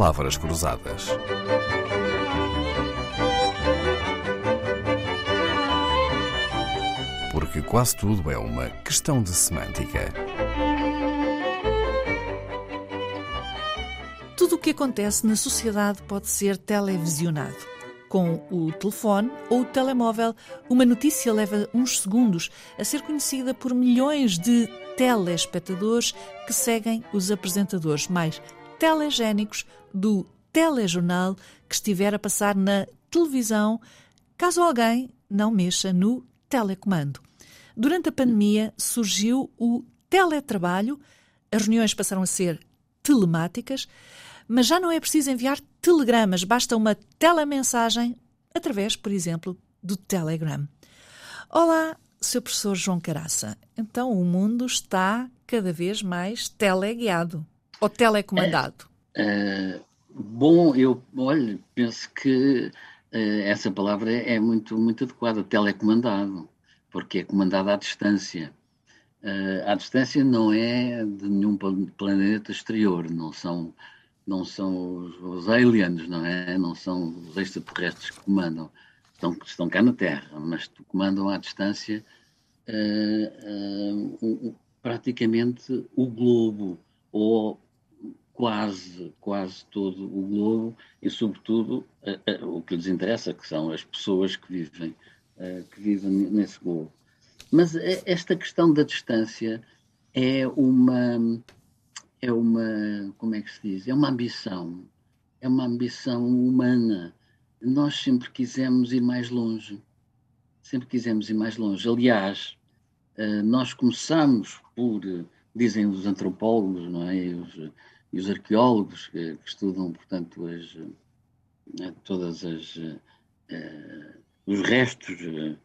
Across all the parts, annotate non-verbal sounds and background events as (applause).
palavras cruzadas. Porque quase tudo é uma questão de semântica. Tudo o que acontece na sociedade pode ser televisionado. Com o telefone ou o telemóvel, uma notícia leva uns segundos a ser conhecida por milhões de telespectadores que seguem os apresentadores mais telegénicos do telejornal que estiver a passar na televisão, caso alguém não mexa no telecomando. Durante a pandemia surgiu o teletrabalho, as reuniões passaram a ser telemáticas, mas já não é preciso enviar telegramas, basta uma telemensagem através, por exemplo, do Telegram. Olá, seu professor João Caraça. Então o mundo está cada vez mais teleguiado ou telecomandado. É, uh, bom, eu olha, penso que uh, essa palavra é muito, muito adequada, telecomandado, porque é comandado à distância. Uh, à distância não é de nenhum planeta exterior, não são não são os, os, aliens, não é? Não são os extraterrestres que comandam. Estão, estão cá na Terra, mas comandam à distância uh, uh, praticamente o globo, ou quase, quase todo o globo, e sobretudo o que lhes interessa, que são as pessoas que vivem, que vivem nesse globo. Mas esta questão da distância é uma é uma, como é que se diz? É uma ambição, é uma ambição humana. Nós sempre quisemos ir mais longe, sempre quisemos ir mais longe. Aliás, eh, nós começamos por, dizem os antropólogos, não é? Os, e os arqueólogos que, que, estudam, portanto, as, eh, todas as uh, os restos de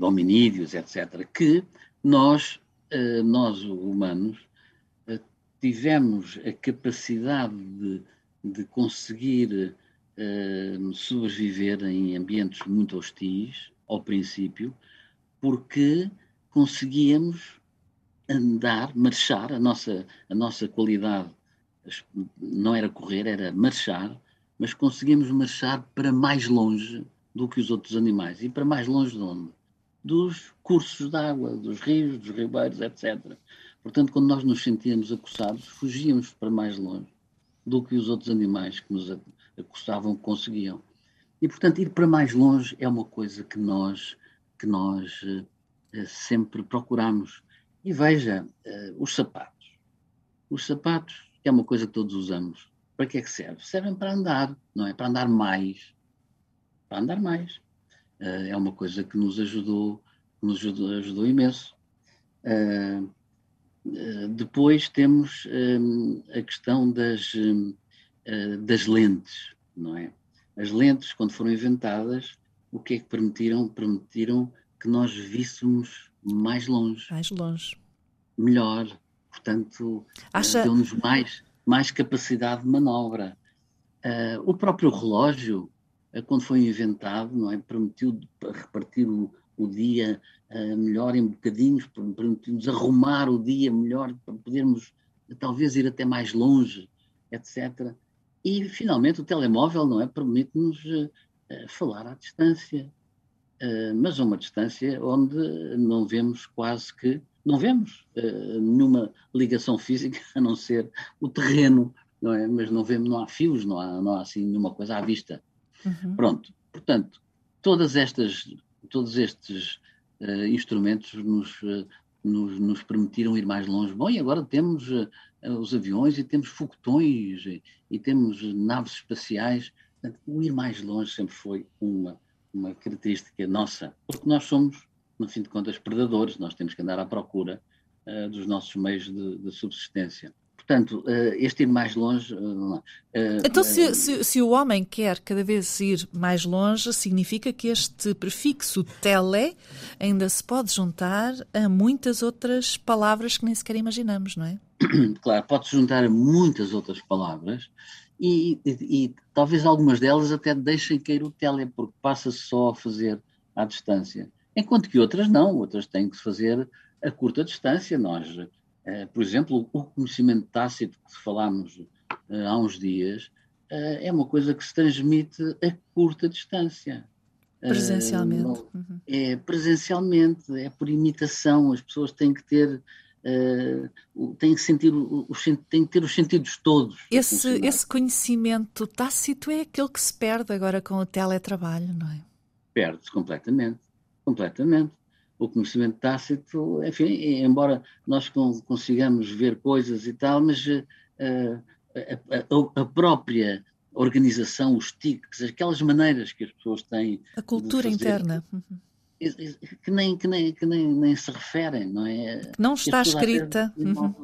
hominídeos, etc., que nós, nós humanos, tivemos a capacidade de, de conseguir uh, sobreviver em ambientes muito hostis, ao princípio, porque conseguíamos andar, marchar, a nossa, a nossa qualidade não era correr, era marchar, mas conseguíamos marchar para mais longe do que os outros animais. E para mais longe de onde? Dos cursos de água, dos rios, dos ribeiros, etc. Portanto, quando nós nos sentíamos acossados, fugíamos para mais longe do que os outros animais que nos acossavam conseguiam. E, portanto, ir para mais longe é uma coisa que nós, que nós uh, sempre procuramos. E veja, uh, os sapatos. Os sapatos é uma coisa que todos usamos. Para que é que serve? Servem para andar, não é? Para andar mais. Para andar mais. Uh, é uma coisa que nos ajudou, nos ajudou, ajudou imenso. Uh, depois temos um, a questão das, um, das lentes, não é? As lentes, quando foram inventadas, o que é que permitiram? Permitiram que nós víssemos mais longe. Mais longe. Melhor. Portanto, Acha... deu-nos mais, mais capacidade de manobra. Uh, o próprio relógio, quando foi inventado, não é? Permitiu repartir o, o dia uh, melhor em bocadinhos, permitir-nos arrumar o dia melhor, para podermos talvez ir até mais longe, etc. E, finalmente, o telemóvel, não é? Permite-nos uh, falar à distância, uh, mas a uma distância onde não vemos quase que, não vemos nenhuma ligação física, (laughs) a não ser o terreno, não é? Mas não vemos, não há fios, não há, não há assim nenhuma coisa à vista. Uhum. Pronto, portanto, todas estas todos estes uh, instrumentos nos, uh, nos, nos, permitiram ir mais longe. Bom, e agora temos uh, os aviões e temos foguetões e, e temos naves espaciais. Portanto, o ir mais longe sempre foi uma, uma característica nossa, porque nós somos, no fim de contas, predadores, nós temos que andar à procura dos nossos meios de, de subsistência. Portanto, uh, este ir mais longe. Uh, então, se, se, se, o homem quer cada vez ir mais longe, significa que este prefixo tele ainda se pode juntar a muitas outras palavras que nem sequer imaginamos, não é? (coughs) Claro, pode-se juntar a muitas outras palavras e, e, e, talvez algumas delas até deixem cair o tele, porque passa-se só a fazer à distância. Enquanto que outras não, outras têm que se fazer a curta distância. Nós eh, por exemplo, o conhecimento tácito que falámos uh, há uns dias é uma coisa que se transmite a curta distância. Presencialmente. Uhum. É presencialmente, é por imitação, as pessoas têm que ter uh, tem que sentir os, tem que ter os sentidos todos. Esse, esse conhecimento tácito é aquele que se perde agora com o teletrabalho, não é? Perde-se completamente, completamente. O conhecimento tácito, enfim, embora nós consigamos ver coisas e tal, mas uh, a, a, a, própria organização, os tics, aquelas maneiras que as pessoas têm. A cultura interna. Uhum que nem, que nem, que nem, nem se referem, não é? Que não está escrita. Uhum.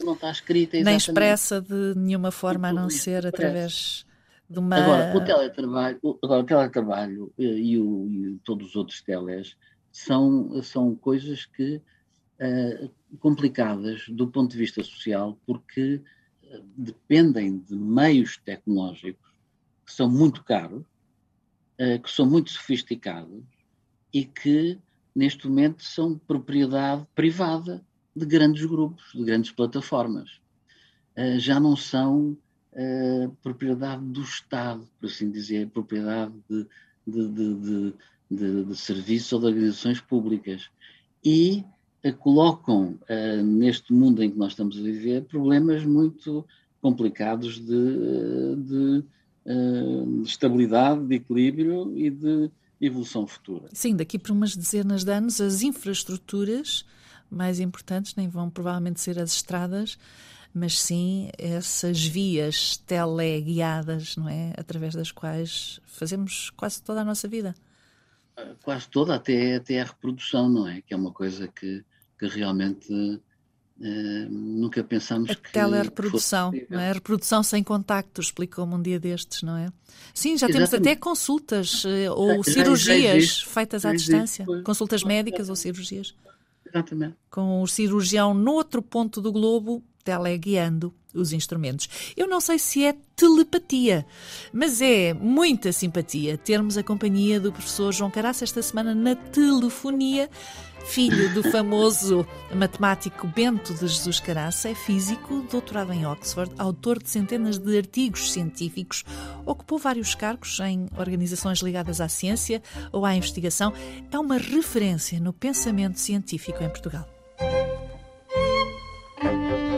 Não está escrita, exatamente. Nem expressa de nenhuma forma, a não ser através de uma... Agora, o teletrabalho, agora, o teletrabalho eh, e, o, e todos os outros teles são, são coisas que uh, complicadas do ponto de vista social, porque uh, dependem de meios tecnológicos que são muito caros, uh, que são muito sofisticados, e que, neste momento, são propriedade privada de grandes grupos, de grandes plataformas. Uh, já não são uh, propriedade do Estado, por assim dizer, propriedade de, de, de, de, de serviços ou de organizações públicas. E uh, colocam, neste mundo em que nós estamos a viver, problemas muito complicados de, de estabilidade, de equilíbrio e de evolução futura. Sim, daqui por umas dezenas de anos, as infraestruturas mais importantes nem vão provavelmente ser as estradas, mas sim essas vias teleguiadas, não é? Através das quais fazemos quase toda a nossa vida. Quase toda, até, até a reprodução, não é? Que é uma coisa que, que realmente Uh, nunca pensamos a que. Telereprodução, não é? A reprodução sem contacto, explicou-me um dia destes, não é? Sim, já Exatamente. temos até consultas uh, ou já, cirurgias já feitas à distância, consultas médicas ou cirurgias. Exatamente. Com o cirurgião no outro ponto do globo, teleguiando os instrumentos. Eu não sei se é telepatia, mas é muita simpatia termos a companhia do professor João Caraça esta semana na telefonia filho do famoso matemático Bento de Jesus Caraça, é físico, doutorado em Oxford, autor de centenas de artigos científicos, ocupou vários cargos em organizações ligadas à ciência ou à investigação. É uma referência no pensamento científico em Portugal.